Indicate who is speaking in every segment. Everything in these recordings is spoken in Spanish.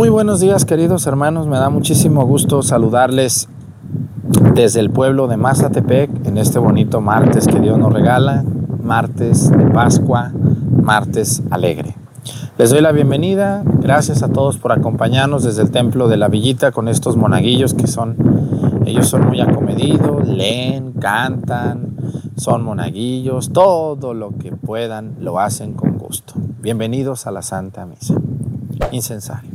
Speaker 1: Muy buenos días queridos hermanos, me da muchísimo gusto saludarles desde el pueblo de Mazatepec en este bonito martes que Dios nos regala, martes de Pascua, martes alegre. Les doy la bienvenida, gracias a todos por acompañarnos desde el templo de la Villita con estos monaguillos que son, ellos son muy acomedidos, leen, cantan, son monaguillos, todo lo que puedan lo hacen con gusto. Bienvenidos a la Santa Misa. Incensario.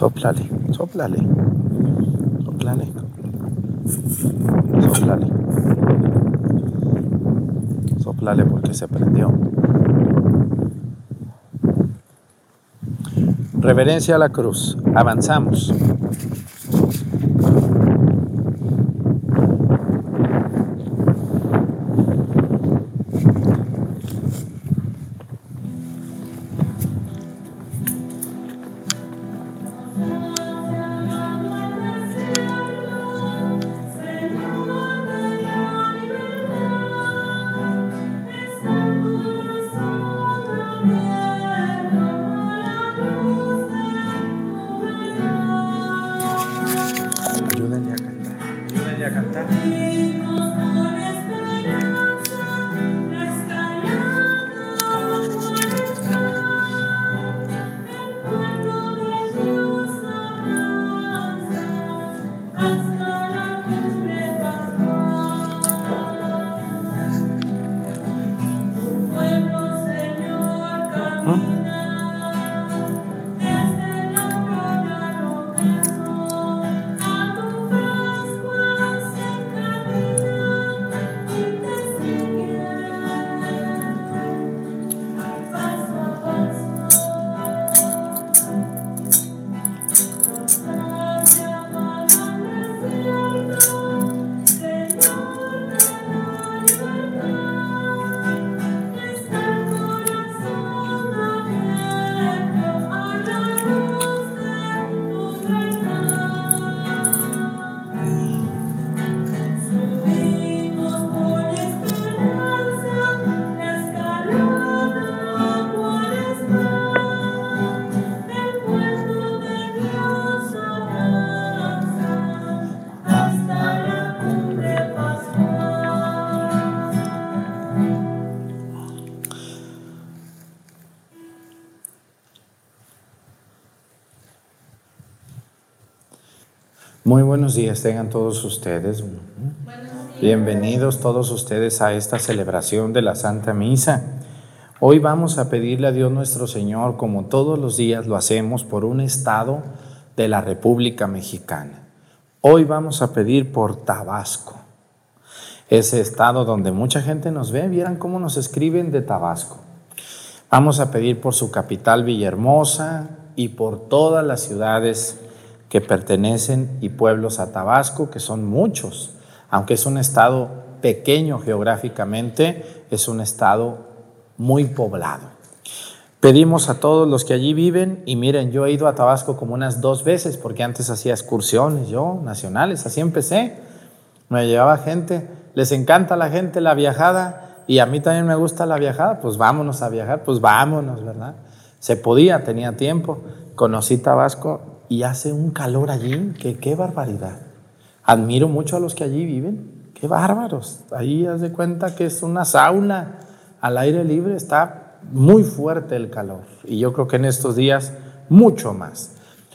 Speaker 1: Soplale, soplale, soplale, soplale, soplale porque se prendió. Reverencia a la cruz. Avanzamos. Muy buenos días tengan todos ustedes. Bienvenidos todos ustedes a esta celebración de la Santa Misa. Hoy vamos a pedirle a Dios nuestro Señor, como todos los días lo hacemos, por un estado de la República Mexicana. Hoy vamos a pedir por Tabasco, ese estado donde mucha gente nos ve. Vieran cómo nos escriben de Tabasco. Vamos a pedir por su capital Villahermosa y por todas las ciudades que pertenecen y pueblos a Tabasco, que son muchos. Aunque es un estado pequeño geográficamente, es un estado muy poblado. Pedimos a todos los que allí viven, y miren, yo he ido a Tabasco como unas dos veces, porque antes hacía excursiones yo, nacionales, así empecé. Me llevaba gente, les encanta la gente la viajada, y a mí también me gusta la viajada, pues vámonos a viajar, pues vámonos, ¿verdad? Se podía, tenía tiempo. Conocí Tabasco y hace un calor allí, que qué barbaridad. Admiro mucho a los que allí viven, qué bárbaros. Ahí haz de cuenta que es una sauna al aire libre, está muy fuerte el calor. Y yo creo que en estos días mucho más.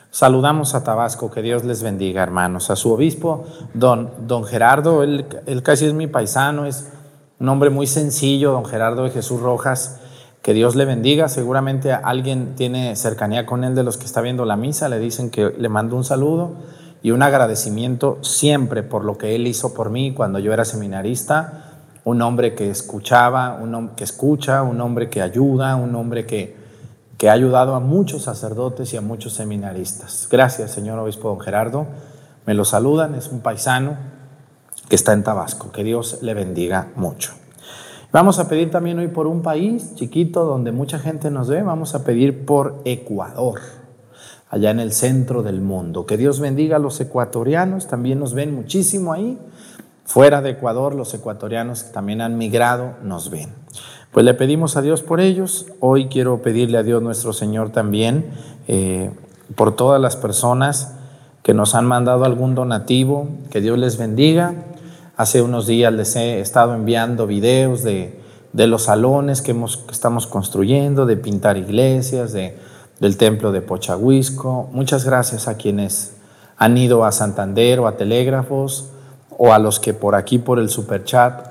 Speaker 1: Saludamos a Tabasco, que Dios les bendiga, hermanos. A su obispo, don, don Gerardo, él, él casi es mi paisano, es un hombre muy sencillo, don Gerardo de Jesús Rojas. Que Dios le bendiga. Seguramente alguien tiene cercanía con él de los que está viendo la misa. Le dicen que le mando un saludo y un agradecimiento siempre por lo que él hizo por mí cuando yo era seminarista. Un hombre que escuchaba, un hombre que escucha, un hombre que ayuda, un hombre que, que ha ayudado a muchos sacerdotes y a muchos seminaristas. Gracias, señor obispo don Gerardo. Me lo saludan, es un paisano que está en Tabasco. Que Dios le bendiga mucho. Vamos a pedir también hoy por un país chiquito donde mucha gente nos ve. Vamos a pedir por Ecuador, allá en el centro del mundo. Que Dios bendiga a los ecuatorianos, también nos ven muchísimo ahí. fuera de Ecuador, los ecuatorianos que también han migrado, nos ven. Pues le pedimos a Dios por ellos. Hoy quiero pedirle a Dios nuestro Señor también eh, por todas las personas que nos han mandado algún donativo, que Dios les bendiga. Hace unos días les he estado enviando videos de, los salones que, hemos, que estamos construyendo, de pintar iglesias, de, del templo de Pochahuisco. Muchas gracias a quienes han ido a Santander o a Telégrafos o a los que por aquí por el superchat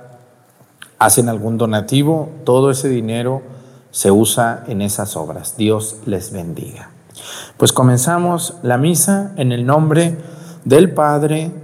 Speaker 1: hacen algún donativo, todo ese dinero se usa en esas obras. Dios les bendiga. Pues comenzamos la misa en el nombre del Padre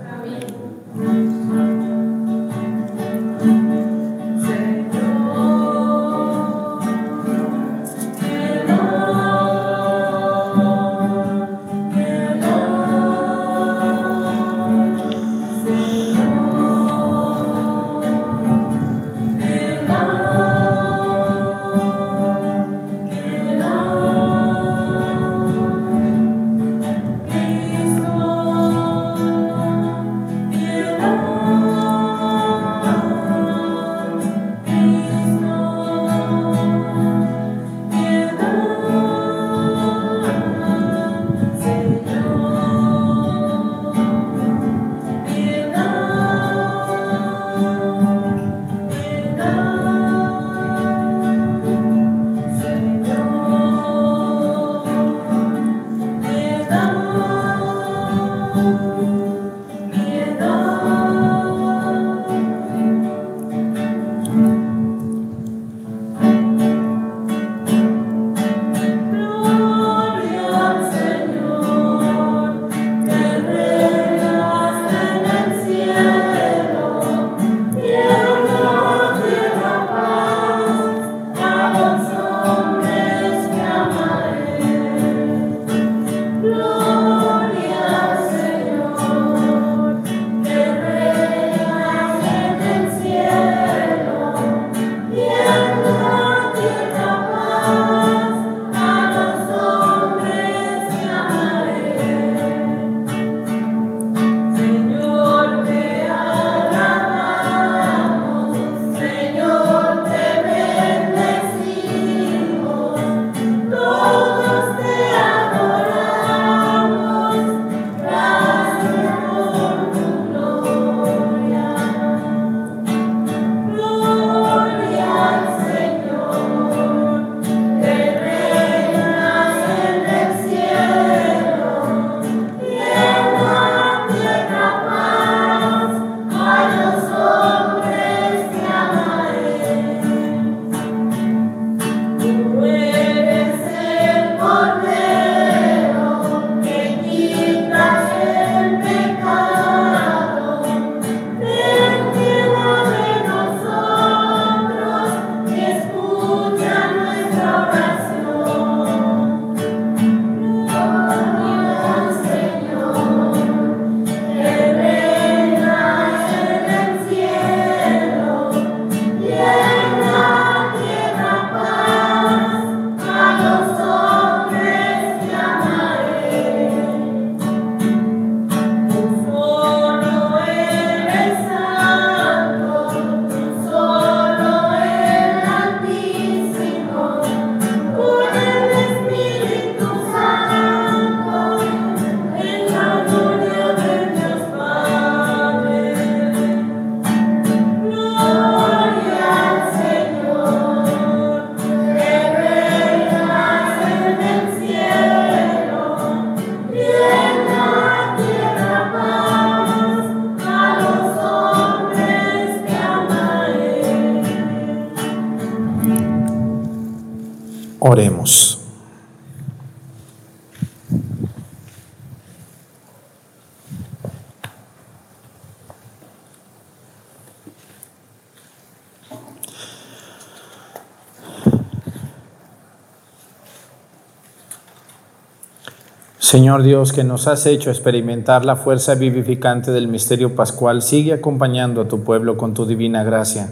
Speaker 1: Señor Dios, que nos has hecho experimentar la fuerza vivificante del misterio pascual, sigue acompañando a tu pueblo con tu divina gracia,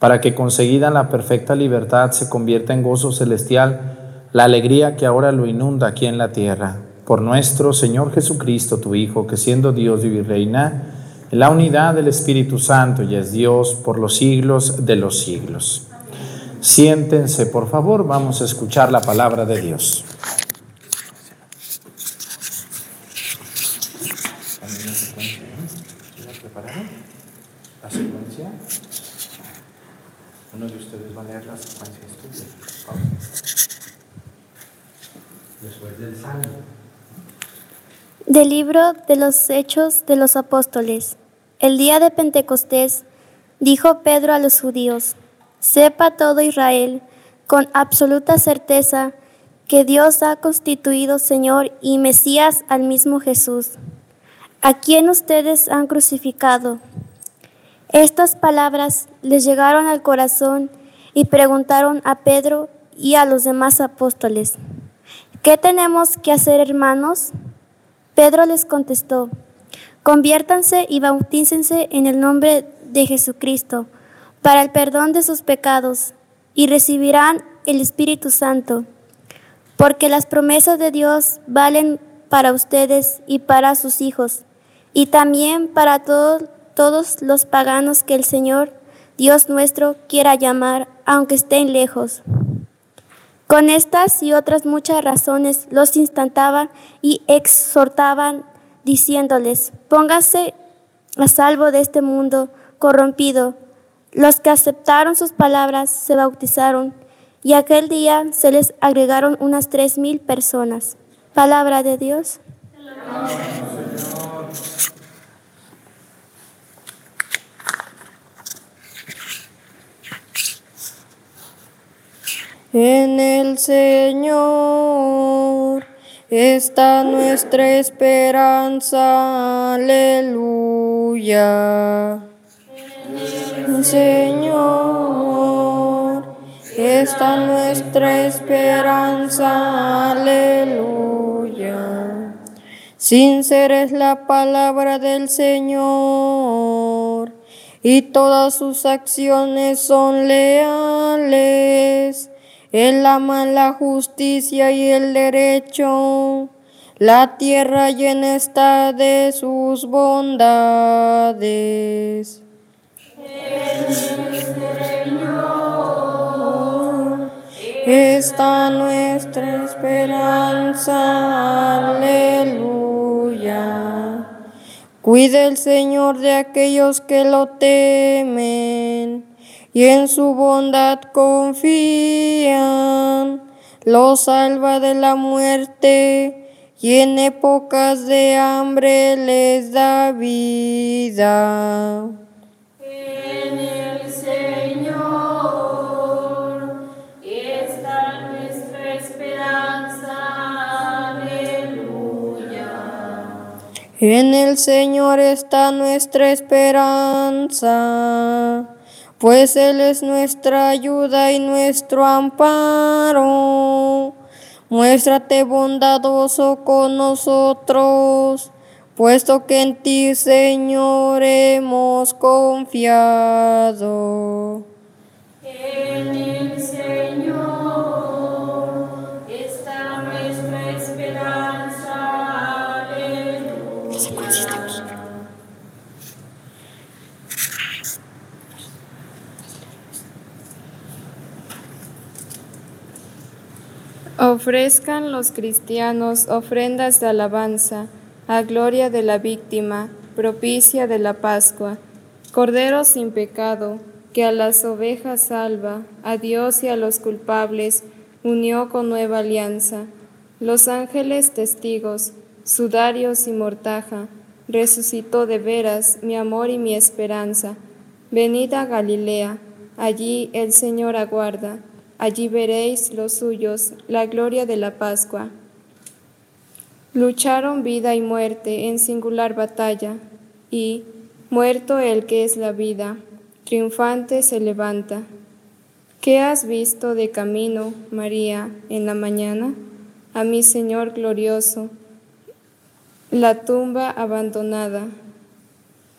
Speaker 1: para que conseguida la perfecta libertad se convierta en gozo celestial la alegría que ahora lo inunda aquí en la tierra. Por nuestro Señor Jesucristo, tu Hijo, que siendo Dios vive y reina, en la unidad del Espíritu Santo y es Dios por los siglos de los siglos. Siéntense, por favor, vamos a escuchar la palabra de Dios.
Speaker 2: Del de los Hechos de los Apóstoles. El día de Pentecostés dijo Pedro a los judíos, sepa todo Israel con absoluta certeza que Dios ha constituido Señor y Mesías al mismo Jesús, a quien ustedes han crucificado. Estas palabras les llegaron al corazón y preguntaron a Pedro y a los demás apóstoles, ¿qué tenemos que hacer hermanos? Pedro les contestó, conviértanse y bautícense en el nombre de Jesucristo para el perdón de sus pecados y recibirán el Espíritu Santo, porque las promesas de Dios valen para ustedes y para sus hijos, y también para todos todos los paganos que el Señor Dios nuestro quiera llamar, aunque estén lejos. Con estas y otras muchas razones los instantaban y exhortaban, diciéndoles, póngase a salvo de este mundo corrompido. Los que aceptaron sus palabras se bautizaron y aquel día se les agregaron unas tres mil personas. Palabra de Dios.
Speaker 3: En el Señor está nuestra esperanza, aleluya. En el Señor está nuestra esperanza, aleluya. Sincera es la palabra del Señor y todas sus acciones son leales. Él ama la justicia y el derecho. La tierra llena está de sus bondades. Señor está nuestra esperanza. Aleluya. Cuide el Señor de aquellos que lo temen y en su bondad confían. Lo salva de la muerte y en épocas de hambre les da vida. En el Señor está nuestra esperanza. Aleluya. En el Señor está nuestra esperanza pues Él es nuestra ayuda y nuestro amparo. Muéstrate bondadoso con nosotros, puesto que en ti, Señor, hemos confiado.
Speaker 4: Ofrezcan los cristianos ofrendas de alabanza a gloria de la víctima, propicia de la Pascua, Cordero sin pecado, que a las ovejas salva, a Dios y a los culpables unió con nueva alianza. Los ángeles testigos, sudarios y mortaja, resucitó de veras mi amor y mi esperanza. Venida a Galilea, allí el Señor aguarda allí veréis los suyos, la gloria de la Pascua. Lucharon vida y muerte en singular batalla, y, muerto el que es la vida, triunfante se levanta. ¿Qué has visto de camino, María, en la mañana? A mi Señor glorioso, la tumba abandonada,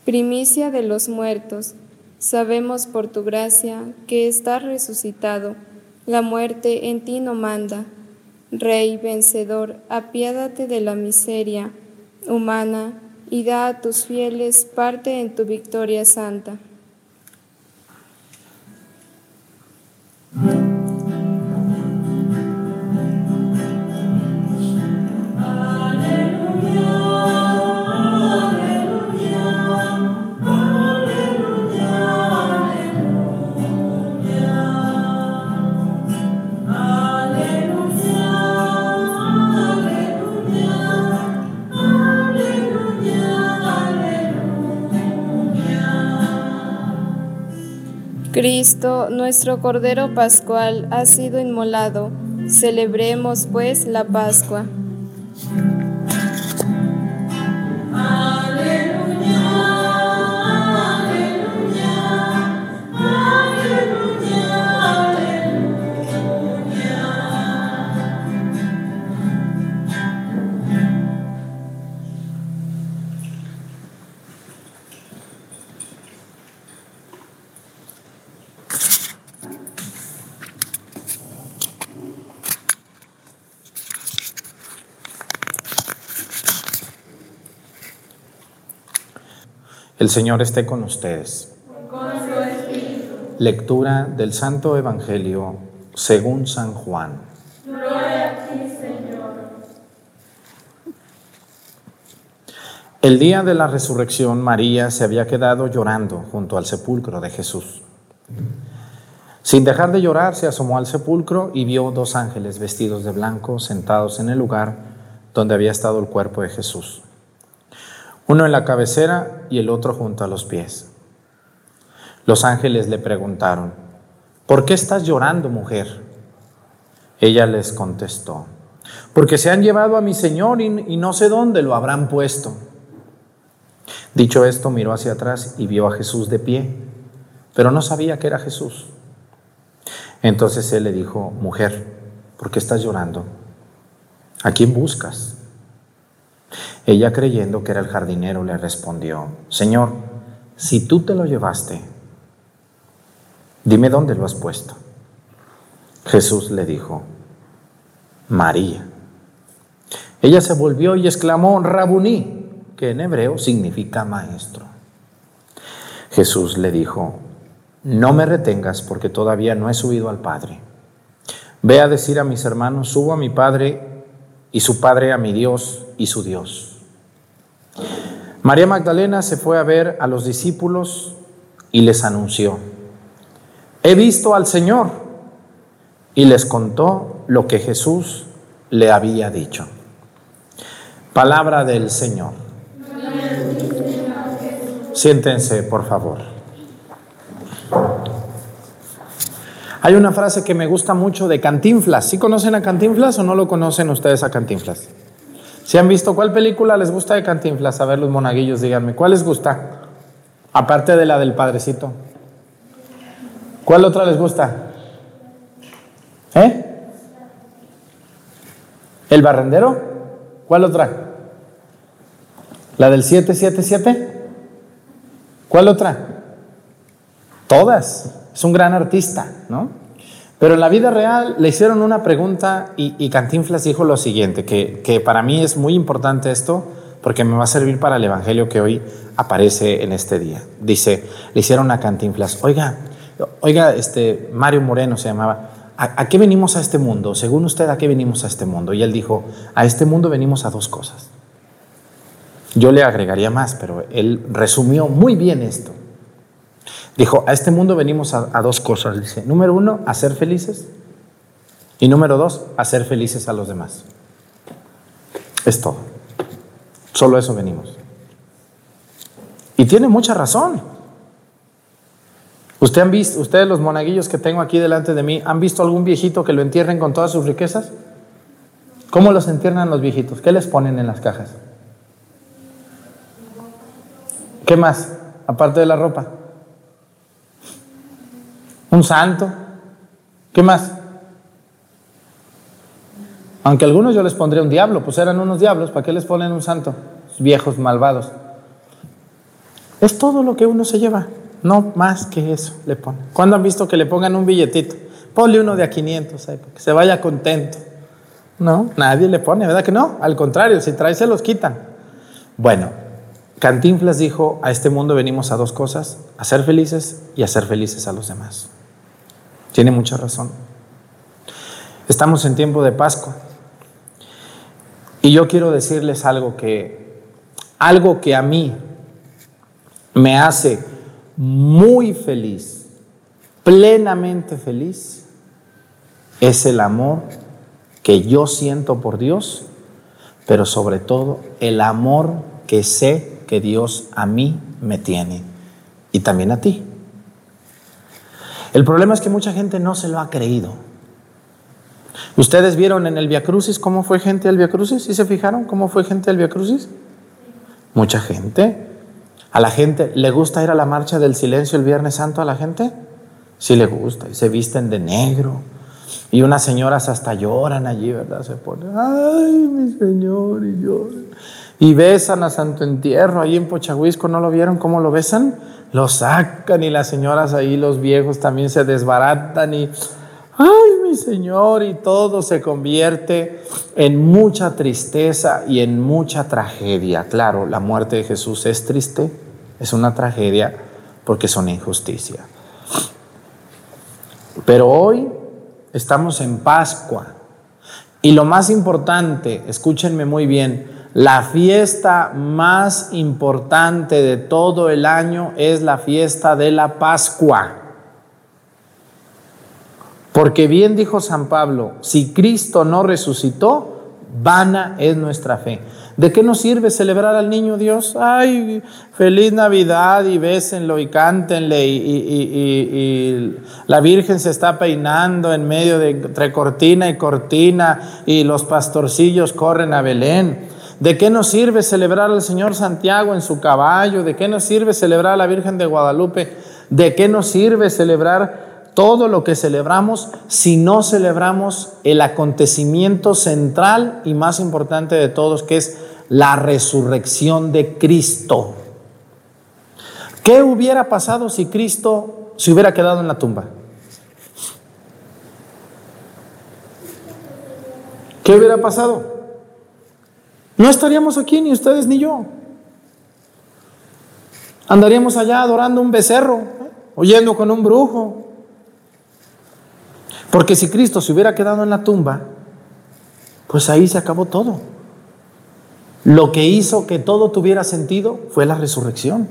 Speaker 4: primicia de los muertos, sabemos por tu gracia que estás resucitado, la muerte en ti no manda. Rey vencedor, apiádate de la miseria humana y da a tus fieles parte en tu victoria santa. Cristo, nuestro Cordero Pascual, ha sido inmolado. Celebremos pues la Pascua.
Speaker 1: Señor esté con ustedes. Lectura del Santo Evangelio según San Juan. El día de la resurrección, María se había quedado llorando junto al sepulcro de Jesús. Sin dejar de llorar, se asomó al sepulcro y vio dos ángeles vestidos de blanco sentados en el lugar donde había estado el cuerpo de Jesús uno en la cabecera y el otro junto a los pies. Los ángeles le preguntaron, ¿por qué estás llorando, mujer? Ella les contestó, porque se han llevado a mi Señor y, no sé dónde lo habrán puesto. Dicho esto, miró hacia atrás y vio a Jesús de pie, pero no sabía que era Jesús. Entonces él le dijo, mujer, ¿por qué estás llorando? ¿A quién buscas? Ella creyendo que era el jardinero le respondió, Señor, si tú te lo llevaste, dime dónde lo has puesto. Jesús le dijo, María. Ella se volvió y exclamó, Rabuní, que en hebreo significa maestro. Jesús le dijo, no me retengas porque todavía no he subido al Padre. Ve a decir a mis hermanos, subo a mi Padre y su Padre a mi Dios y su Dios. María Magdalena se fue a ver a los discípulos y les anunció, he visto al Señor y les contó lo que Jesús le había dicho. Palabra del Señor. Siéntense, por favor. Hay una frase que me gusta mucho de Cantinflas. ¿Sí conocen a Cantinflas o no lo conocen ustedes a Cantinflas? Si han visto cuál película les gusta de Cantinflas, a ver los monaguillos, díganme, ¿cuál les gusta? Aparte de la del Padrecito. ¿Cuál otra les gusta? ¿Eh? ¿El barrendero? ¿Cuál otra? ¿La del 777? ¿Cuál otra? Todas. Es un gran artista, ¿no? Pero en la vida real le hicieron una pregunta y, Cantinflas dijo lo siguiente, que, para mí es muy importante esto porque me va a servir para el Evangelio que hoy aparece en este día. Dice, le hicieron a Cantinflas, oiga, oiga, este Mario Moreno se llamaba, ¿a, qué venimos a este mundo? Según usted, ¿a qué venimos a este mundo? Y él dijo, a este mundo venimos a dos cosas. Yo le agregaría más, pero él resumió muy bien esto. Dijo, a este mundo venimos a, dos cosas. Dice, número uno, a ser felices. Y número dos, a ser felices a los demás. Es todo. Solo eso venimos. Y tiene mucha razón. ¿Usted han visto, ustedes los monaguillos que tengo aquí delante de mí, han visto algún viejito que lo entierren con todas sus riquezas? ¿Cómo los entierran los viejitos? ¿Qué les ponen en las cajas? ¿Qué más? Aparte de la ropa. Un santo. ¿Qué más? Aunque algunos yo les pondría un diablo, pues eran unos diablos, ¿para qué les ponen un santo? Viejos malvados. Es todo lo que uno se lleva, no más que eso le ponen. ¿Cuándo han visto que le pongan un billetito? Ponle uno de a 500, para que se vaya contento. No, nadie le pone, ¿verdad que no? Al contrario, si trae se los quitan. Bueno, Cantinflas dijo, a este mundo venimos a dos cosas, a ser felices y a ser felices a los demás. Tiene mucha razón. Estamos en tiempo de Pascua. Y yo quiero decirles algo que, algo que a mí me hace muy feliz, plenamente feliz, es el amor que yo siento por Dios, pero sobre todo el amor que sé que Dios a mí me tiene y también a ti. El problema es que mucha gente no se lo ha creído. ¿Ustedes vieron en el Via Crucis cómo fue gente del Via Crucis? ¿Sí se fijaron cómo fue gente del Via Crucis? Mucha gente. ¿A la gente le gusta ir a la marcha del silencio el Viernes Santo a la gente? Sí le gusta, y se visten de negro. Y unas señoras hasta lloran allí, ¿verdad? Se ponen, ay, mi Señor, y lloran. Y besan a Santo Entierro, ahí en Pochahuisco, ¿no lo vieron cómo lo besan? Lo sacan y las señoras ahí, los viejos también se desbaratan y ay mi Señor, y todo se convierte en mucha tristeza y en mucha tragedia. Claro, la muerte de Jesús es triste, es una tragedia porque es una injusticia. Pero hoy estamos en Pascua y lo más importante, escúchenme muy bien, la fiesta más importante de todo el año es la fiesta de la Pascua. Porque bien dijo San Pablo, si Cristo no resucitó, vana es nuestra fe. ¿De qué nos sirve celebrar al niño Dios? Ay, feliz Navidad y bésenlo y cántenle y, y, la Virgen se está peinando en medio de entre cortina y cortina y los pastorcillos corren a Belén. ¿De qué nos sirve celebrar al Señor Santiago en su caballo? ¿De qué nos sirve celebrar a la Virgen de Guadalupe? ¿De qué nos sirve celebrar todo lo que celebramos si no celebramos el acontecimiento central y más importante de todos, que es la resurrección de Cristo. ¿Qué hubiera pasado si Cristo se hubiera quedado en la tumba? ¿Qué hubiera pasado? No estaríamos aquí ni ustedes ni yo. Andaríamos allá adorando un becerro, ¿eh? oyendo con un brujo, porque si Cristo se hubiera quedado en la tumba, pues ahí se acabó todo. Lo que hizo que todo tuviera sentido fue la resurrección.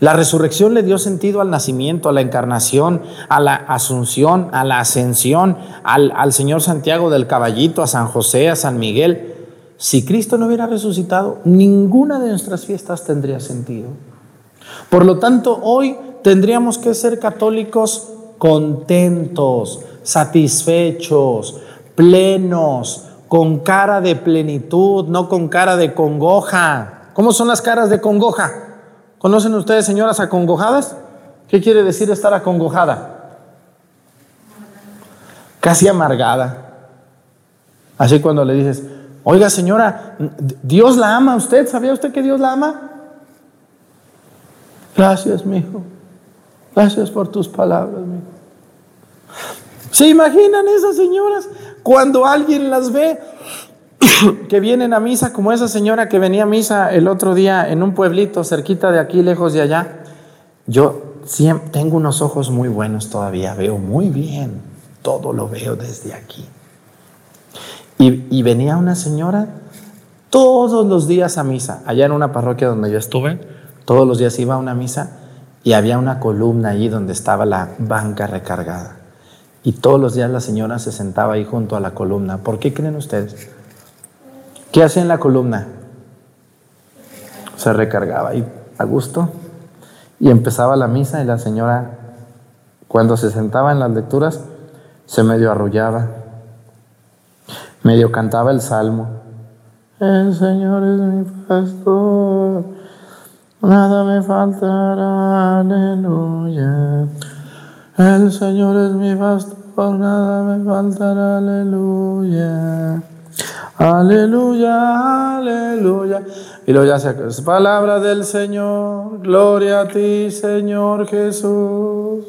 Speaker 1: La resurrección le dio sentido al nacimiento, a la encarnación, a la asunción, a la ascensión, al, al, Señor Santiago del Caballito, a San José, a San Miguel. Si Cristo no hubiera resucitado, ninguna de nuestras fiestas tendría sentido. Por lo tanto, hoy tendríamos que ser católicos contentos, satisfechos, plenos, con cara de plenitud, no con cara de congoja. ¿Cómo son las caras de congoja? ¿Conocen ustedes, señoras, acongojadas? ¿Qué quiere decir estar acongojada? Casi amargada. Así cuando le dices, oiga señora, Dios la ama a usted, ¿sabía usted que Dios la ama? Gracias, mi hijo. Gracias por tus palabras, mi. ¿Se imaginan esas señoras cuando alguien las ve que vienen a misa, como esa señora que venía a misa el otro día en un pueblito cerquita de aquí, lejos de allá? Yo siempre tengo unos ojos muy buenos todavía, veo muy bien, todo lo veo desde aquí. Y, venía una señora todos los días a misa, allá en una parroquia donde yo estuve, todos los días iba a una misa y había una columna allí donde estaba la banca recargada. Y todos los días la señora se sentaba ahí junto a la columna. ¿Por qué creen ustedes? ¿Qué hacía en la columna? Se recargaba ahí a gusto y empezaba la misa y la señora Cuando se sentaba en las lecturas, se medio arrullaba, medio cantaba el salmo. El Señor es mi pastor, nada me faltará, aleluya. El Señor es mi pastor, nada me faltará, aleluya. Aleluya, aleluya. Y luego ya se palabra del Señor, gloria a ti, Señor Jesús.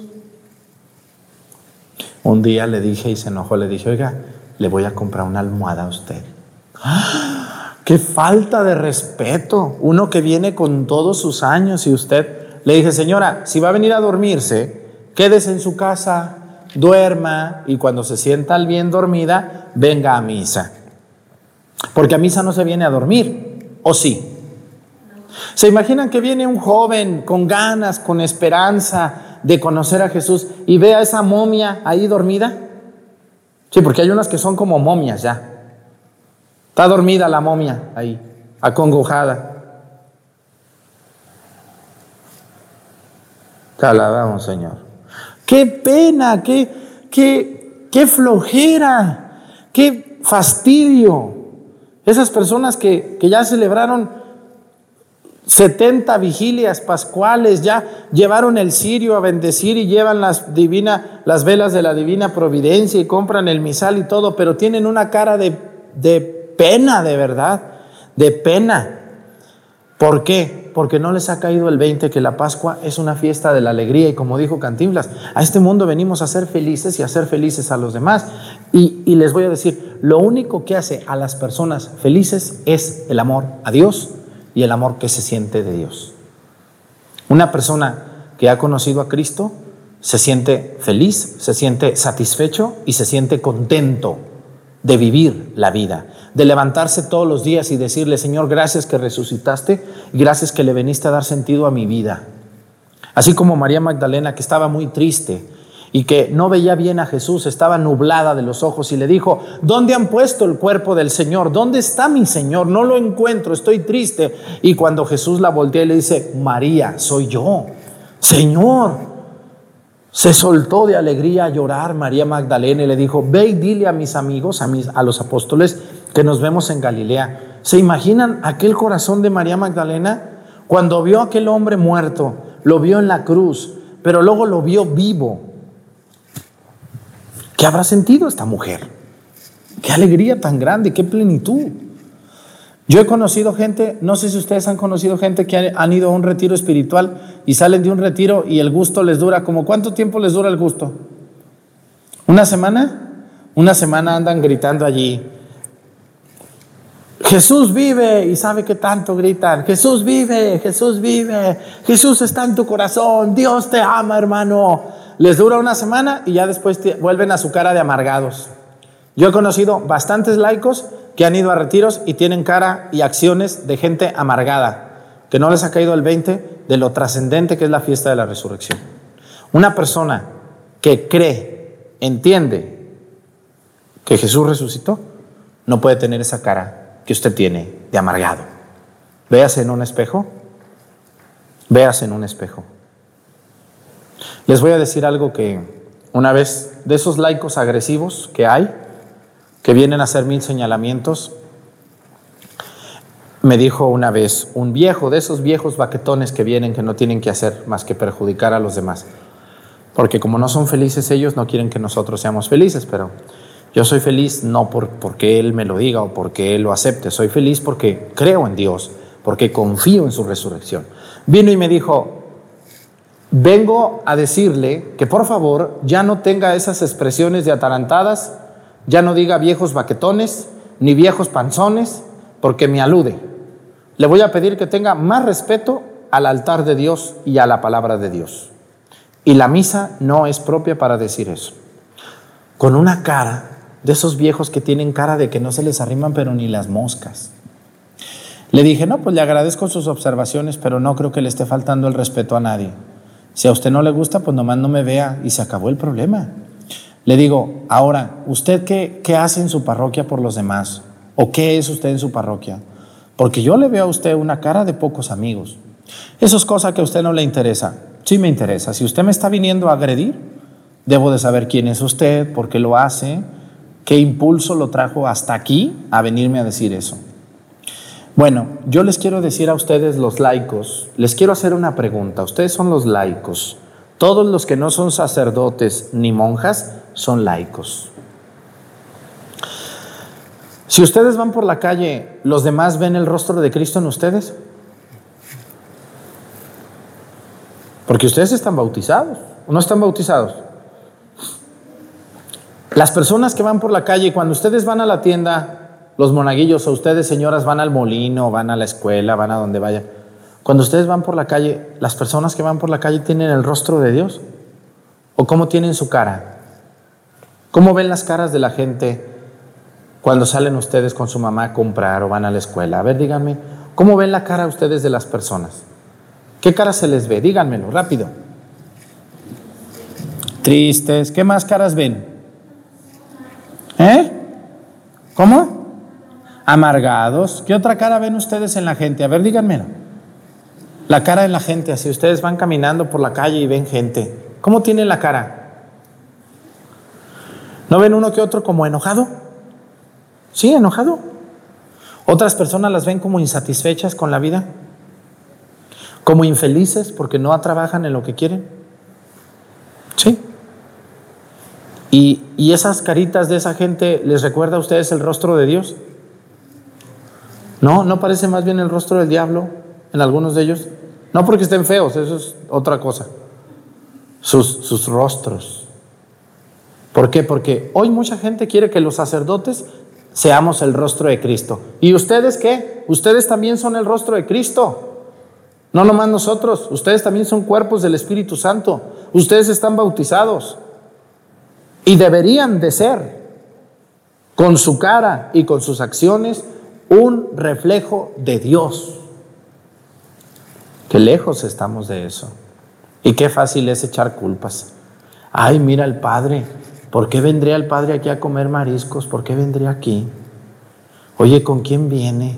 Speaker 1: Un día le dije y se enojó, le dije, oiga, le voy a comprar una almohada a usted. ¡Ah! ¡Qué falta de respeto! Uno que viene con todos sus años y usted le dije, señora, si va a venir a dormirse, quédese en su casa, duerma y cuando se sienta bien dormida, venga a misa. Porque a misa no se viene a dormir, ¿o sí? ¿Se imaginan que viene un joven con ganas, con esperanza de conocer a Jesús y ve a esa momia ahí dormida? Sí, porque hay unas que son como momias ya. Está dormida la momia ahí, acongojada. Te alabamos, Señor. Qué pena, qué, qué, qué flojera, qué fastidio esas personas que, ya celebraron 70 vigilias pascuales, ya llevaron el cirio a bendecir y llevan las, divina, las velas de la divina providencia y compran el misal y todo, pero tienen una cara de, de pena, de verdad, de pena. ¿Por qué? Porque no les ha caído el 20 que la Pascua es una fiesta de la alegría y como dijo Cantinflas, a este mundo venimos a ser felices y a ser felices a los demás. Y, y les voy a decir, lo único que hace a las personas felices es el amor a Dios y el amor que se siente de Dios. Una persona que ha conocido a Cristo se siente feliz, se siente satisfecho y se siente contento de vivir la vida, de levantarse todos los días y decirle, Señor, gracias que resucitaste, gracias que le veniste a dar sentido a mi vida. Así como María Magdalena, que estaba muy triste y que no veía bien a Jesús, estaba nublada de los ojos y le dijo, ¿dónde han puesto el cuerpo del Señor? ¿Dónde está mi Señor? No lo encuentro, estoy triste. Y cuando Jesús la voltea y le dice, María, soy yo, Señor, se soltó de alegría a llorar María Magdalena y le dijo, ve y dile a mis amigos, a, mis, a los apóstoles, que nos vemos en Galilea. ¿Se imaginan aquel corazón de María Magdalena? Cuando vio a aquel hombre muerto, lo vio en la cruz, pero luego lo vio vivo. ¿Qué habrá sentido esta mujer? Qué alegría tan grande, qué plenitud. Yo he conocido gente, no sé si ustedes han conocido gente que han ido a un retiro espiritual y salen de un retiro y el gusto les dura, como cuánto tiempo les dura el gusto? ¿Una semana? Una semana andan gritando allí. Jesús vive y sabe que tanto gritan. Jesús vive, Jesús vive, Jesús está en tu corazón, Dios te ama hermano. Les dura una semana y ya después vuelven a su cara de amargados. Yo he conocido bastantes laicos que han ido a retiros y tienen cara y acciones de gente amargada, que no les ha caído el 20 de lo trascendente que es la fiesta de la resurrección. Una persona que cree, entiende que Jesús resucitó, no puede tener esa cara que usted tiene de amargado. Véase en un espejo, véase en un espejo. Les voy a decir algo que una vez, de esos laicos agresivos que hay, que vienen a hacer mil señalamientos. Me dijo una vez un viejo, de esos viejos baquetones que vienen que no tienen que hacer más que perjudicar a los demás. Porque como no son felices ellos, no quieren que nosotros seamos felices, pero yo soy feliz no por, porque Él me lo diga o porque Él lo acepte, soy feliz porque creo en Dios, porque confío en su resurrección. Vino y me dijo, vengo a decirle que por favor ya no tenga esas expresiones de atarantadas ya no diga viejos baquetones ni viejos panzones, porque me alude. Le voy a pedir que tenga más respeto al altar de Dios y a la palabra de Dios. Y la misa no es propia para decir eso. Con una cara de esos viejos que tienen cara de que no se les arriman pero ni las moscas. Le dije, no, pues le agradezco sus observaciones, pero no creo que le esté faltando el respeto a nadie. Si a usted no le gusta, pues nomás no me vea y se acabó el problema. Le digo, ahora, ¿usted qué, qué hace en su parroquia por los demás? ¿O qué es usted en su parroquia? Porque yo le veo a usted una cara de pocos amigos. Eso es cosa que a usted no le interesa. Sí me interesa. Si usted me está viniendo a agredir, Debo de saber quién es usted, por qué lo hace, qué impulso lo trajo hasta aquí a venirme a decir eso. Bueno, yo les quiero decir a ustedes los laicos, les quiero hacer una pregunta. Ustedes son los laicos. Todos los que no son sacerdotes ni monjas son laicos. Si ustedes van por la calle, ¿los demás ven el rostro de Cristo en ustedes? Porque ustedes están bautizados, ¿o no están bautizados? Las personas que van por la calle, cuando ustedes van a la tienda, los monaguillos o ustedes señoras van al molino, van a la escuela, van a donde vayan. Cuando ustedes van por la calle, las personas que van por la calle tienen el rostro de Dios. ¿O cómo tienen su cara? ¿Cómo ven las caras de la gente cuando salen ustedes con su mamá a comprar o van a la escuela? A ver, díganme, ¿cómo ven la cara ustedes de las personas? ¿Qué cara se les ve? Díganmelo, rápido. Tristes. ¿Qué más caras ven? ¿Eh? ¿Cómo? Amargados. ¿Qué otra cara ven ustedes en la gente? A ver, díganmelo. La cara en la gente, así ustedes van caminando por la calle y ven gente. ¿Cómo tiene la cara? ¿No ven uno que otro como enojado? Sí, enojado. Otras personas las ven como insatisfechas con la vida, como infelices porque no trabajan en lo que quieren. Sí. ¿Y, esas caritas de esa gente les recuerda a ustedes el rostro de Dios? No, no parece más bien el rostro del diablo en algunos de ellos. No porque estén feos, eso es otra cosa. Sus, sus rostros. ¿Por qué? Porque hoy mucha gente quiere que los sacerdotes seamos el rostro de Cristo. ¿Y ustedes qué? Ustedes también son el rostro de Cristo. No nomás nosotros, ustedes también son cuerpos del Espíritu Santo. Ustedes están bautizados. Y deberían de ser, con su cara y con sus acciones, un reflejo de Dios. Qué lejos estamos de eso. Y qué fácil es echar culpas. Ay, mira el Padre. ¿Por qué vendría el Padre aquí a comer mariscos? ¿Por qué vendría aquí? Oye, ¿con quién viene?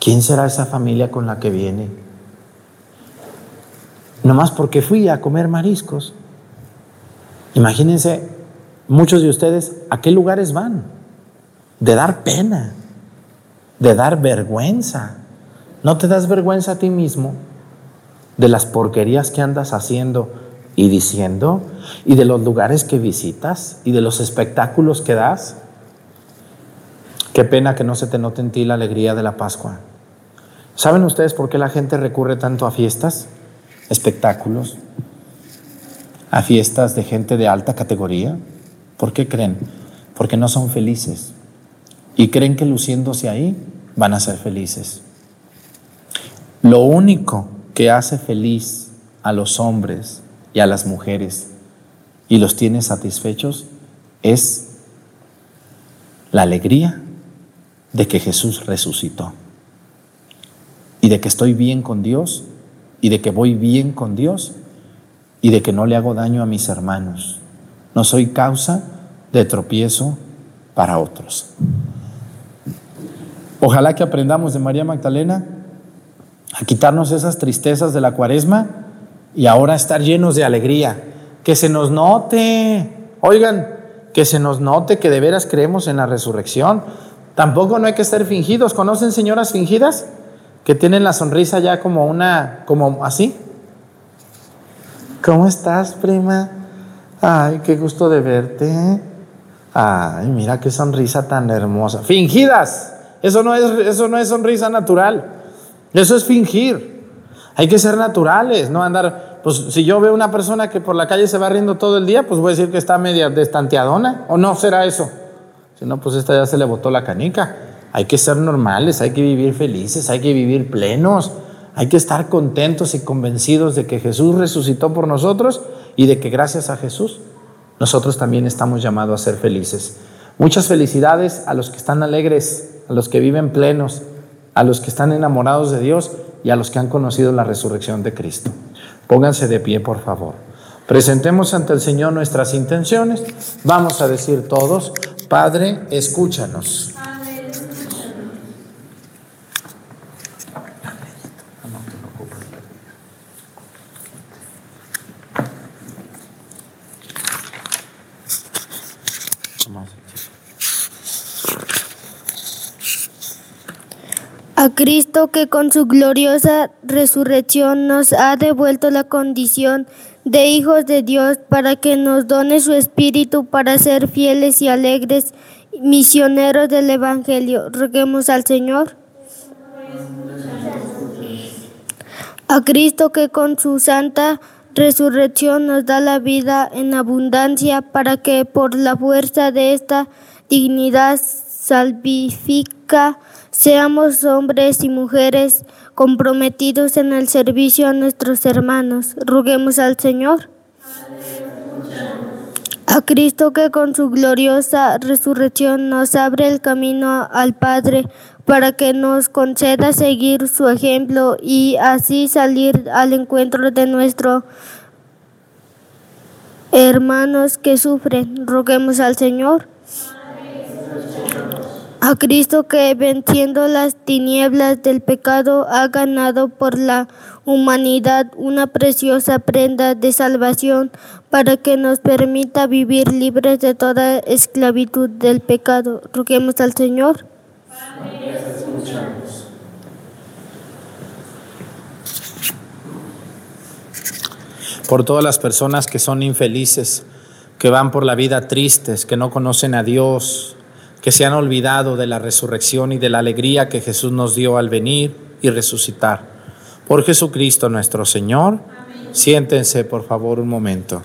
Speaker 1: ¿Quién será esa familia con la que viene? Nomás porque fui a comer mariscos. Imagínense, muchos de ustedes, ¿a qué lugares van? De dar pena, de dar vergüenza. ¿No te das vergüenza a ti mismo de las porquerías que andas haciendo y diciendo? ¿Y de los lugares que visitas? ¿Y de los espectáculos que das? Qué pena que no se te note en ti la alegría de la Pascua. ¿Saben ustedes por qué la gente recurre tanto a fiestas, espectáculos, a fiestas de gente de alta categoría? ¿Por qué creen? Porque no son felices. Y creen que luciéndose ahí van a ser felices. Lo único que hace feliz a los hombres y a las mujeres y los tiene satisfechos es la alegría de que Jesús resucitó y de que estoy bien con Dios y de que voy bien con Dios y de que no le hago daño a mis hermanos. No soy causa de tropiezo para otros. Ojalá que aprendamos de María Magdalena a quitarnos esas tristezas de la cuaresma y ahora estar llenos de alegría. Que se nos note, oigan, que se nos note que de veras creemos en la resurrección. Tampoco no hay que estar fingidos. ¿Conocen señoras fingidas? Que tienen la sonrisa ya como una, como así. ¿Cómo estás, prima? Ay, qué gusto de verte. Ay, mira qué sonrisa tan hermosa. Fingidas. Eso no es, eso no es sonrisa natural. Eso es fingir. Hay que ser naturales, no andar. Pues si yo veo una persona que por la calle se va riendo todo el día, pues voy a decir que está media destanteadona. ¿O no será eso? Si no, pues esta ya se le botó la canica. Hay que ser normales, hay que vivir felices, hay que vivir plenos. Hay que estar contentos y convencidos de que Jesús resucitó por nosotros y de que gracias a Jesús nosotros también estamos llamados a ser felices. Muchas felicidades a los que están alegres, a los que viven plenos, a los que están enamorados de Dios y a los que han conocido la resurrección de Cristo. Pónganse de pie, por favor. Presentemos ante el Señor nuestras intenciones. Vamos a decir todos, Padre, escúchanos.
Speaker 5: A Cristo que con su gloriosa resurrección nos ha devuelto la condición de hijos de Dios para que nos done su espíritu para ser fieles y alegres misioneros del Evangelio. Roguemos al Señor. A Cristo que con su santa resurrección nos da la vida en abundancia para que por la fuerza de esta dignidad salvifica seamos hombres y mujeres comprometidos en el servicio a nuestros hermanos. Roguemos al Señor. A Cristo que con su gloriosa resurrección nos abre el camino al Padre para que nos conceda seguir su ejemplo y así salir al encuentro de nuestros hermanos que sufren. Roguemos al Señor. A Cristo que venciendo las tinieblas del pecado ha ganado por la humanidad una preciosa prenda de salvación para que nos permita vivir libres de toda esclavitud del pecado. Roguemos al Señor.
Speaker 3: Por todas las personas que son infelices, que van por la vida tristes, que no conocen a Dios, que se han olvidado de la resurrección y de la alegría que Jesús nos dio al venir y resucitar. Por Jesucristo nuestro Señor, siéntense por favor un momento.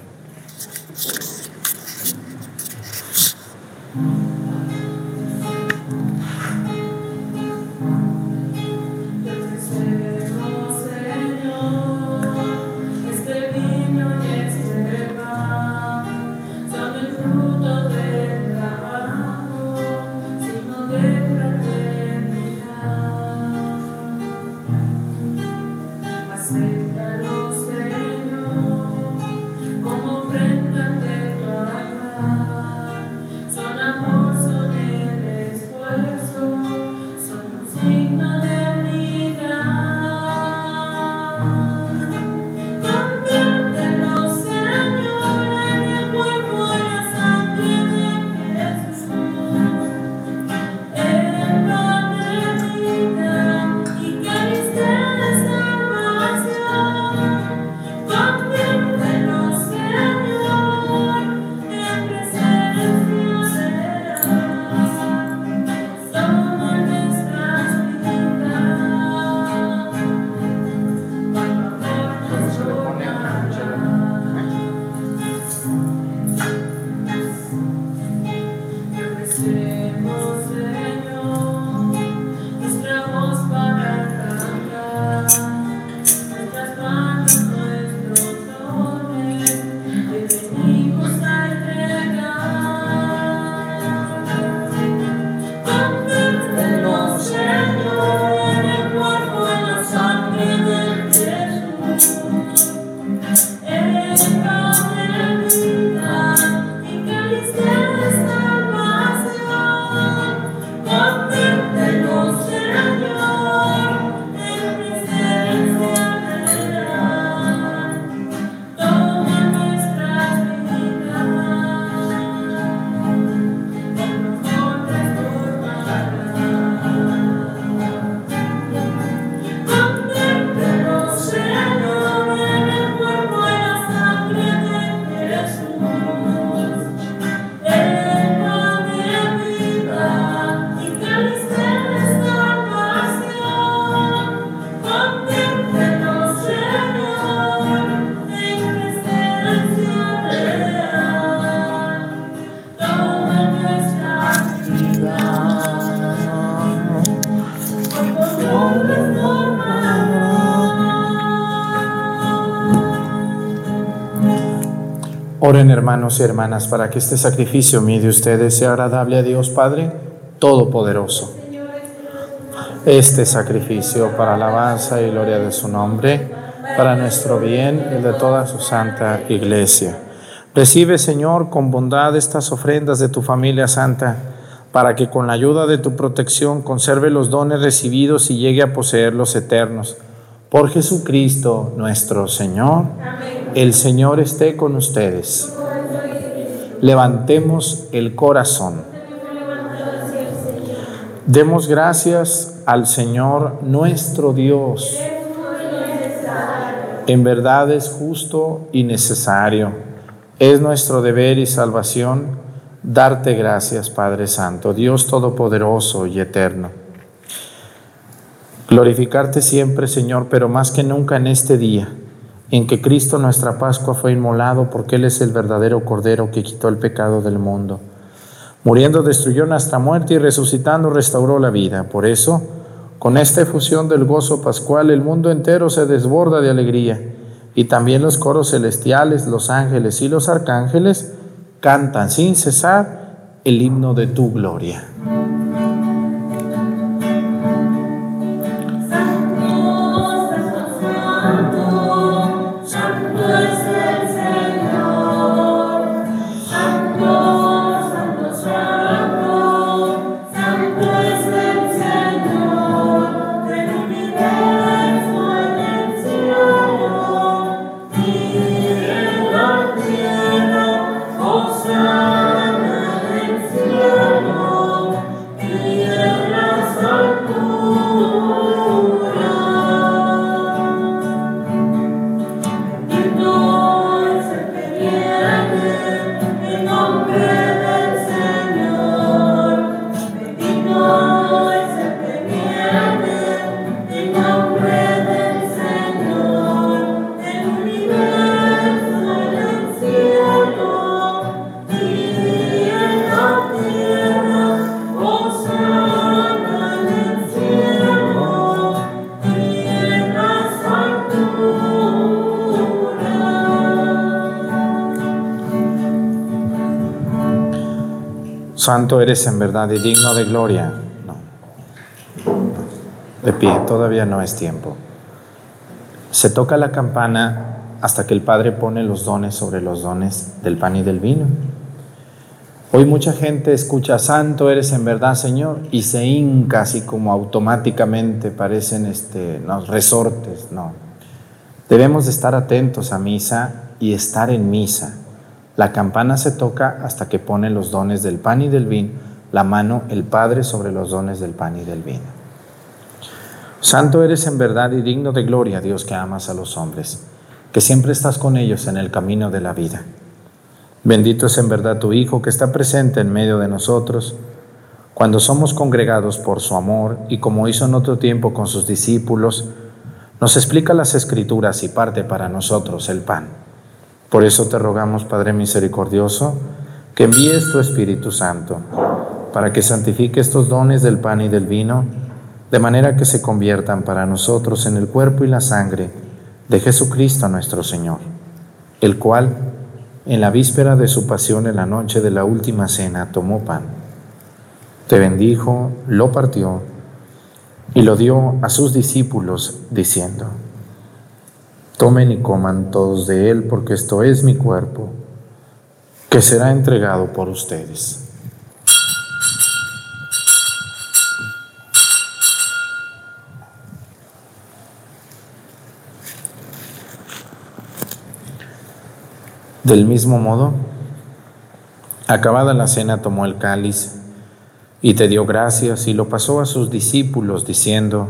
Speaker 3: Oren hermanos y hermanas para que este sacrificio mío de ustedes sea agradable a Dios Padre Todopoderoso. Este sacrificio para alabanza y gloria de su nombre, para nuestro bien y el de toda su santa iglesia. Recibe, Señor, con bondad estas ofrendas de tu familia santa, para que con la ayuda de tu protección conserve los dones recibidos y llegue a poseer los eternos. Por Jesucristo nuestro Señor. El Señor esté con ustedes. Levantemos el corazón. Demos gracias
Speaker 1: al Señor nuestro Dios. En verdad es justo y necesario. Es nuestro deber y salvación darte gracias, Padre Santo, Dios Todopoderoso y Eterno. Glorificarte siempre, Señor, pero más que nunca en este día en que Cristo nuestra Pascua fue inmolado porque Él es el verdadero Cordero que quitó el pecado del mundo. Muriendo destruyó nuestra muerte y resucitando restauró la vida. Por eso, con esta efusión del gozo pascual, el mundo entero se desborda de alegría y también los coros celestiales, los ángeles y los arcángeles cantan sin cesar el himno de tu gloria. Eres en verdad y digno de gloria. No. De pie, todavía no es tiempo. Se toca la campana hasta que el Padre pone los dones sobre los dones del pan y del vino. Hoy mucha gente escucha, Santo eres en verdad, Señor, y se hinca así como automáticamente, parecen este, resortes. No. Debemos de estar atentos a misa y estar en misa. La campana se toca hasta que pone los dones del pan y del vino, la mano el Padre sobre los dones del pan y del vino. Santo eres en verdad y digno de gloria, Dios que amas a los hombres, que siempre estás con ellos en el camino de la vida. Bendito es en verdad tu Hijo que está presente en medio de nosotros, cuando somos congregados por su amor y como hizo en otro tiempo con sus discípulos, nos explica las escrituras y parte para nosotros el pan. Por eso te rogamos, Padre misericordioso, que envíes tu Espíritu Santo para que santifique estos dones del pan y del vino, de manera que se conviertan para nosotros en el cuerpo y la sangre de Jesucristo nuestro Señor, el cual, en la víspera de su pasión en la noche de la última cena, tomó pan, te bendijo, lo partió y lo dio a sus discípulos, diciendo, Tomen y coman todos de él, porque esto es mi cuerpo, que será entregado por ustedes. Del mismo modo, acabada la cena, tomó el cáliz y te dio gracias y lo pasó a sus discípulos, diciendo,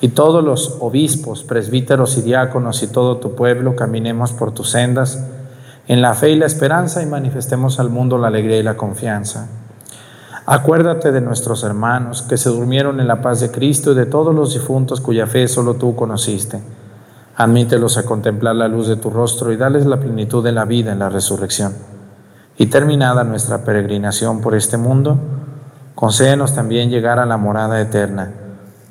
Speaker 1: y todos los obispos, presbíteros y diáconos y todo tu pueblo caminemos por tus sendas en la fe y la esperanza y manifestemos al mundo la alegría y la confianza. Acuérdate de nuestros hermanos que se durmieron en la paz de Cristo y de todos los difuntos cuya fe solo tú conociste. Admítelos a contemplar la luz de tu rostro y dales la plenitud de la vida en la resurrección. Y terminada nuestra peregrinación por este mundo, concédenos también llegar a la morada eterna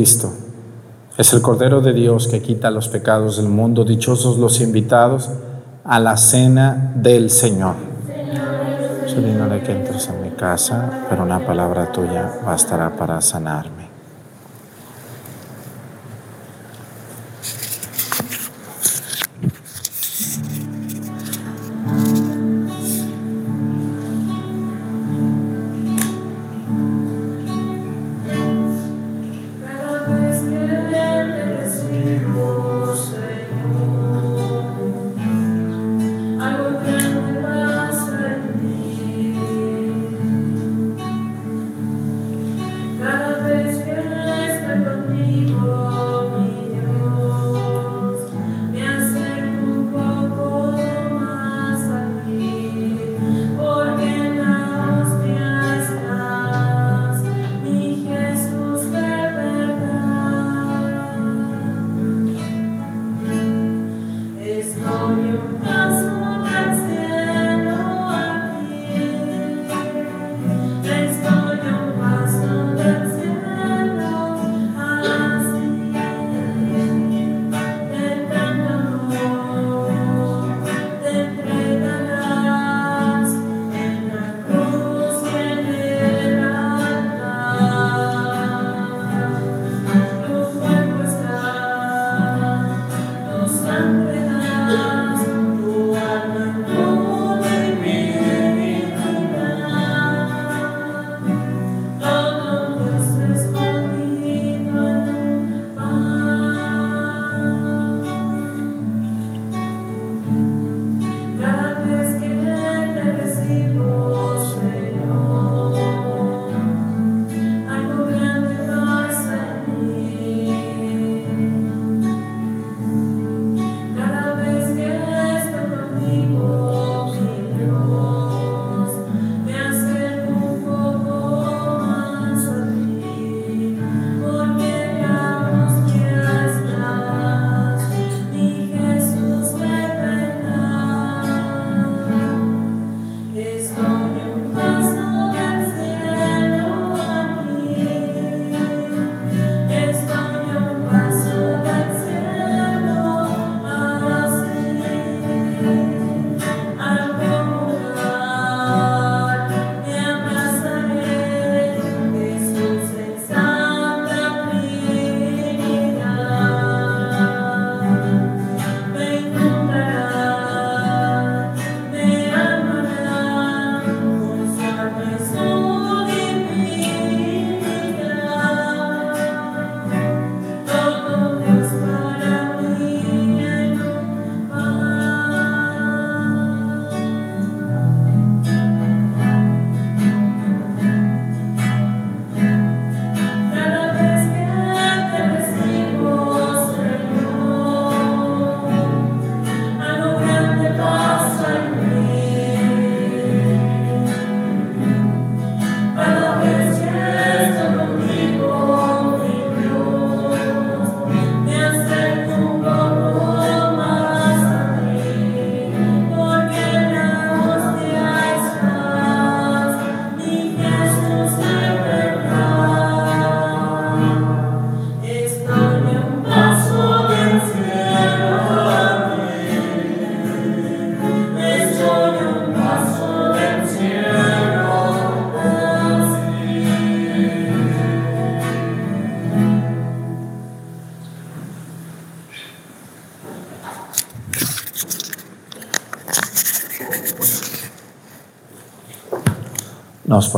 Speaker 1: Cristo. Es el Cordero de Dios que quita los pecados del mundo. Dichosos los invitados a la cena del Señor. Soy digno de que entres en mi casa, pero una palabra tuya bastará para sanarme.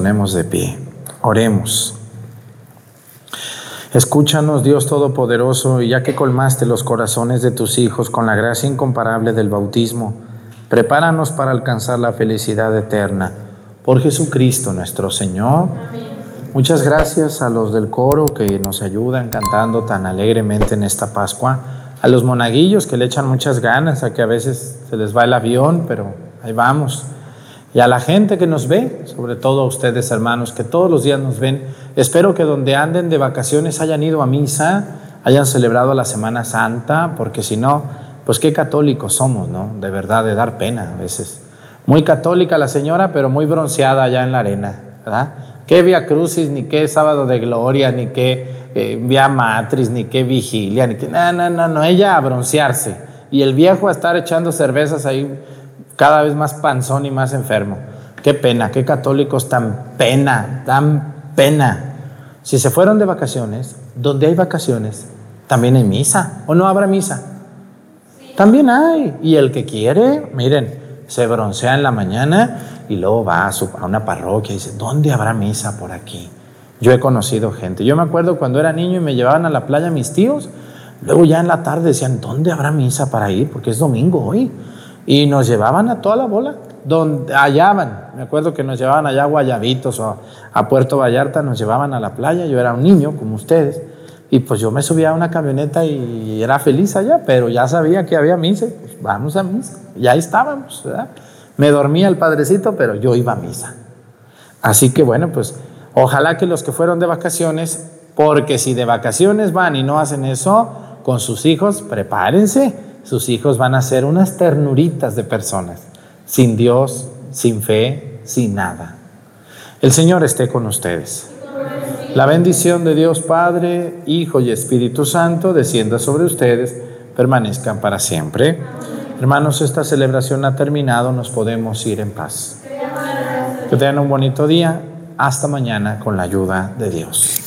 Speaker 1: Ponemos de pie. Oremos. Escúchanos, Dios Todopoderoso, y ya que colmaste los corazones de tus hijos con la gracia incomparable del bautismo, prepáranos para alcanzar la felicidad eterna. Por Jesucristo nuestro Señor. Muchas gracias a los del coro que nos ayudan cantando tan alegremente en esta Pascua, a los monaguillos que le echan muchas ganas, a que a veces se les va el avión, pero ahí vamos y a la gente que nos ve, sobre todo a ustedes hermanos que todos los días nos ven. Espero que donde anden de vacaciones hayan ido a misa, hayan celebrado la Semana Santa, porque si no, pues qué católicos somos, ¿no? De verdad, de dar pena a veces. Muy católica la señora, pero muy bronceada allá en la arena, ¿verdad? Qué Via Crucis, ni qué Sábado de Gloria, ni qué eh, Via Matris, ni qué Vigilia, ni qué... No, no, no, no, ella a broncearse. Y el viejo a estar echando cervezas ahí cada vez más panzón y más enfermo. Qué pena, qué católicos tan pena, tan pena. Si se fueron de vacaciones, donde hay vacaciones, también hay misa. ¿O no habrá misa? También hay. Y el que quiere, miren, se broncea en la mañana y luego va a, a una parroquia y dice, ¿dónde habrá misa por aquí? Yo he conocido gente. Yo me acuerdo cuando era niño y me llevaban a la playa mis tíos, luego ya en la tarde decían, ¿dónde habrá misa para ir? Porque es domingo hoy. Y nos llevaban a toda la bola, donde hallaban. Me acuerdo que nos llevaban allá a Guayabitos o a Puerto Vallarta, nos llevaban a la playa. Yo era un niño, como ustedes. Y pues yo me subía a una camioneta y era feliz allá, pero ya sabía que había misa. Pues vamos a misa. Y ahí estábamos, ¿verdad? Me dormía el padrecito, pero yo iba a misa. Así que bueno, pues ojalá que los que fueron de vacaciones, porque si de vacaciones van y no hacen eso con sus hijos, prepárense sus hijos van a ser unas ternuritas de personas, sin Dios, sin fe, sin nada. El Señor esté con ustedes. La bendición de Dios Padre, Hijo y Espíritu Santo descienda sobre ustedes, permanezcan para siempre. Hermanos, esta celebración ha terminado, nos podemos ir en paz. Que tengan un bonito día. Hasta mañana con la ayuda de Dios.